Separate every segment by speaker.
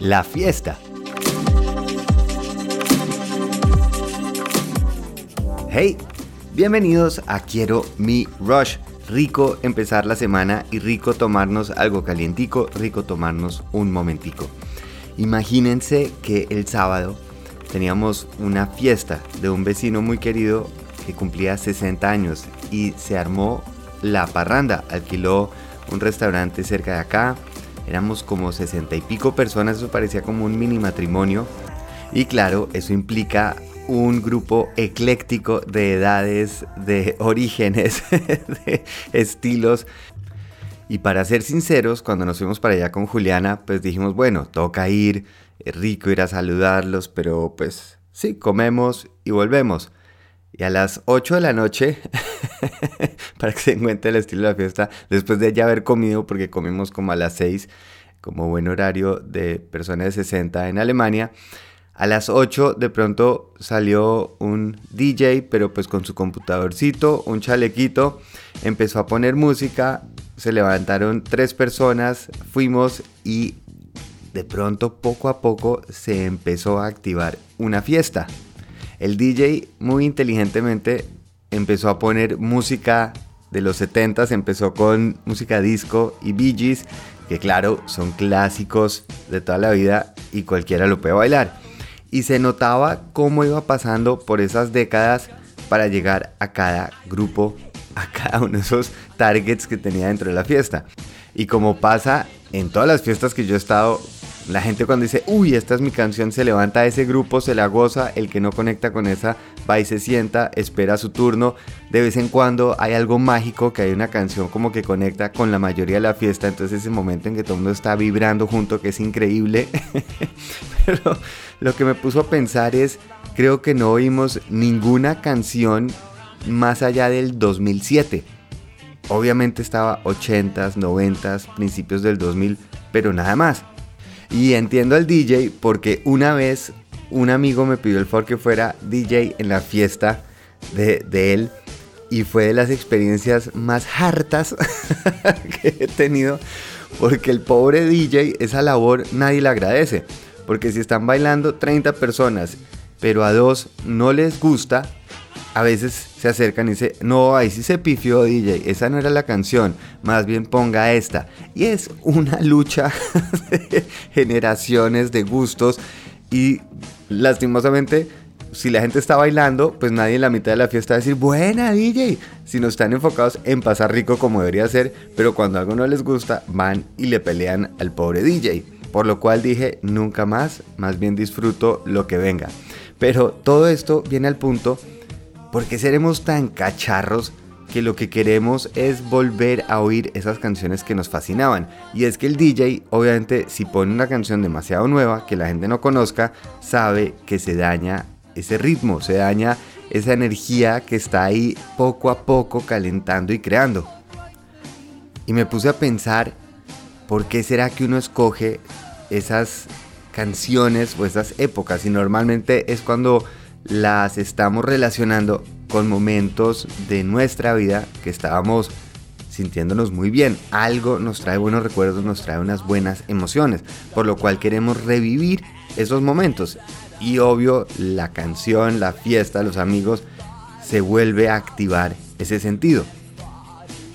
Speaker 1: La fiesta. Hey, bienvenidos a Quiero Mi Rush. Rico empezar la semana y rico tomarnos algo calientico, rico tomarnos un momentico. Imagínense que el sábado teníamos una fiesta de un vecino muy querido que cumplía 60 años y se armó la parranda, alquiló un restaurante cerca de acá, éramos como 60 y pico personas, eso parecía como un mini matrimonio y claro, eso implica un grupo ecléctico de edades, de orígenes, de estilos. Y para ser sinceros, cuando nos fuimos para allá con Juliana, pues dijimos, bueno, toca ir, es rico ir a saludarlos, pero pues sí, comemos y volvemos. Y a las 8 de la noche, para que se encuentre el estilo de la fiesta, después de ya haber comido, porque comimos como a las 6, como buen horario de personas de 60 en Alemania, a las 8 de pronto salió un DJ, pero pues con su computadorcito, un chalequito, empezó a poner música, se levantaron tres personas, fuimos y de pronto poco a poco se empezó a activar una fiesta. El DJ muy inteligentemente empezó a poner música de los 70s, empezó con música disco y Bee que claro, son clásicos de toda la vida y cualquiera lo puede bailar y se notaba cómo iba pasando por esas décadas para llegar a cada grupo, a cada uno de esos targets que tenía dentro de la fiesta. Y como pasa en todas las fiestas que yo he estado, la gente cuando dice, uy, esta es mi canción, se levanta a ese grupo, se la goza, el que no conecta con esa va y se sienta, espera su turno. De vez en cuando hay algo mágico, que hay una canción como que conecta con la mayoría de la fiesta, entonces ese momento en que todo el mundo está vibrando junto, que es increíble. Pero lo que me puso a pensar es, creo que no oímos ninguna canción más allá del 2007. Obviamente estaba 80s, 90s, principios del 2000, pero nada más. Y entiendo al DJ porque una vez un amigo me pidió el favor que fuera DJ en la fiesta de, él y fue de las experiencias más hartas que he tenido porque el pobre DJ esa labor nadie le agradece. Porque si están bailando 30 personas, pero a dos no les gusta, a veces se acercan y dicen, no, ahí sí se pifió DJ, esa no era la canción, más bien ponga esta. Y es una lucha de generaciones, de gustos y lastimosamente, si la gente está bailando, pues nadie en la mitad de la fiesta va a decir, buena DJ, si no están enfocados en pasar rico como debería ser, pero cuando algo no les gusta, van y le pelean al pobre DJ. Por lo cual dije, nunca más, más bien disfruto lo que venga. Pero todo esto viene al punto ¿Por qué seremos tan cacharros que lo que queremos es volver a oír esas canciones que nos fascinaban? Y es que el DJ, obviamente, si pone una canción demasiado nueva que la gente no conozca, sabe que se daña ese ritmo, se daña esa energía que está ahí poco a poco calentando y creando. Y me puse a pensar, ¿por qué será que uno escoge esas canciones o esas épocas? Y normalmente es cuando las estamos relacionando con momentos de nuestra vida que estábamos sintiéndonos muy bien. Algo nos trae buenos recuerdos, nos trae unas buenas emociones, por lo cual queremos revivir esos momentos. Y obvio, la canción, la fiesta, los amigos, se vuelve a activar ese sentido.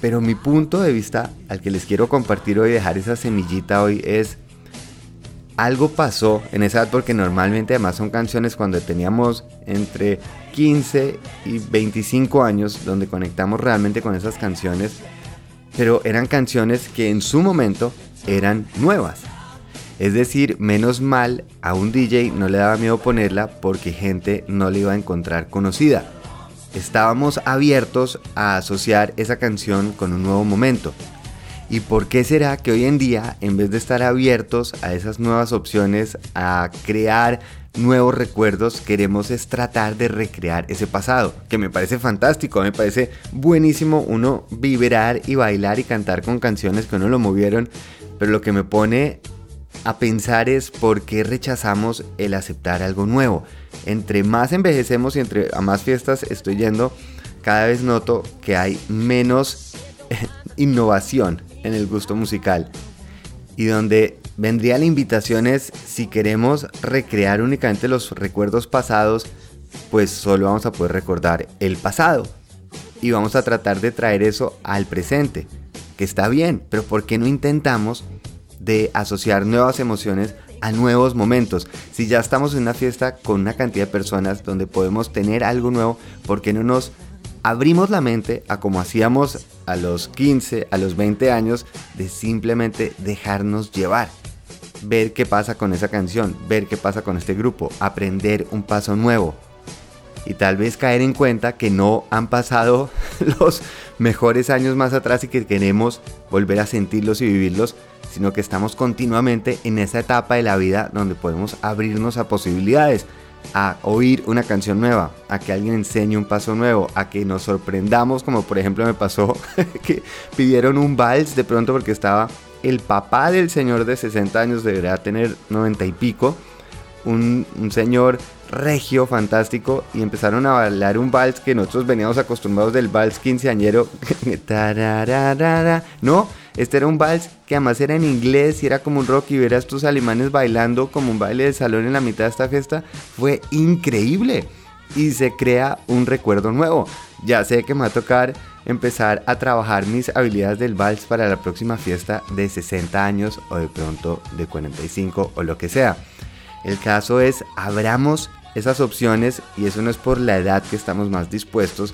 Speaker 1: Pero mi punto de vista al que les quiero compartir hoy, dejar esa semillita hoy, es algo pasó en esa edad porque normalmente además son canciones cuando teníamos entre 15 y 25 años donde conectamos realmente con esas canciones, pero eran canciones que en su momento eran nuevas. Es decir, menos mal a un DJ no le daba miedo ponerla porque gente no le iba a encontrar conocida. Estábamos abiertos a asociar esa canción con un nuevo momento. ¿Y por qué será que hoy en día, en vez de estar abiertos a esas nuevas opciones, a crear nuevos recuerdos, queremos es tratar de recrear ese pasado? Que me parece fantástico, me parece buenísimo uno vibrar y bailar y cantar con canciones que uno lo movieron, pero lo que me pone a pensar es por qué rechazamos el aceptar algo nuevo. Entre más envejecemos y entre a más fiestas estoy yendo, cada vez noto que hay menos innovación en el gusto musical. Y donde vendría la invitación es, si queremos recrear únicamente los recuerdos pasados, pues solo vamos a poder recordar el pasado. Y vamos a tratar de traer eso al presente, que está bien, pero ¿por qué no intentamos de asociar nuevas emociones a nuevos momentos? Si ya estamos en una fiesta con una cantidad de personas donde podemos tener algo nuevo, ¿por qué no nos abrimos la mente a como hacíamos a los 15, a los 20 años, de simplemente dejarnos llevar. Ver qué pasa con esa canción, ver qué pasa con este grupo, aprender un paso nuevo. Y tal vez caer en cuenta que no han pasado los mejores años más atrás y que queremos volver a sentirlos y vivirlos, sino que estamos continuamente en esa etapa de la vida donde podemos abrirnos a posibilidades a oír una canción nueva, a que alguien enseñe un paso nuevo, a que nos sorprendamos, como por ejemplo me pasó que pidieron un vals de pronto porque estaba el papá del señor de 60 años, debería tener 90 y pico, un, un señor regio, fantástico, y empezaron a bailar un vals que nosotros veníamos acostumbrados del vals quinceañero. no, este era un vals que además era en inglés y era como un rock y ver a estos alemanes bailando como un baile de salón en la mitad de esta fiesta fue increíble. Y se crea un recuerdo nuevo. Ya sé que me va a tocar empezar a trabajar mis habilidades del vals para la próxima fiesta de 60 años o de pronto de 45 o lo que sea. El caso es, abramos esas opciones y eso no es por la edad que estamos más dispuestos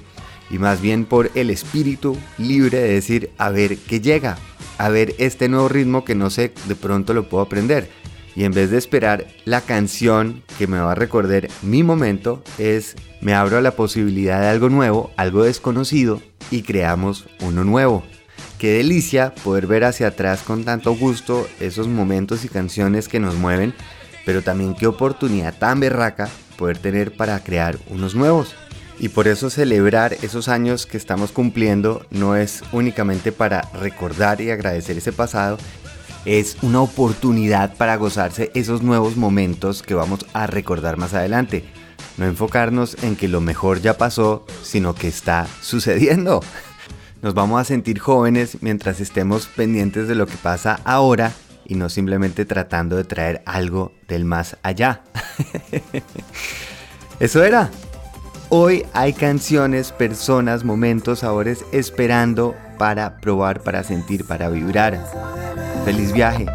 Speaker 1: y más bien por el espíritu libre de decir, a ver qué llega, a ver este nuevo ritmo que no sé, de pronto lo puedo aprender. Y en vez de esperar la canción que me va a recordar mi momento, es me abro a la posibilidad de algo nuevo, algo desconocido y creamos uno nuevo. Qué delicia poder ver hacia atrás con tanto gusto esos momentos y canciones que nos mueven, pero también qué oportunidad tan berraca poder tener para crear unos nuevos. Y por eso celebrar esos años que estamos cumpliendo no es únicamente para recordar y agradecer ese pasado, es una oportunidad para gozarse esos nuevos momentos que vamos a recordar más adelante. No enfocarnos en que lo mejor ya pasó, sino que está sucediendo. Nos vamos a sentir jóvenes mientras estemos pendientes de lo que pasa ahora y no simplemente tratando de traer algo del más allá. Eso era. Hoy hay canciones, personas, momentos, sabores esperando para probar, para sentir, para vibrar. Feliz viaje.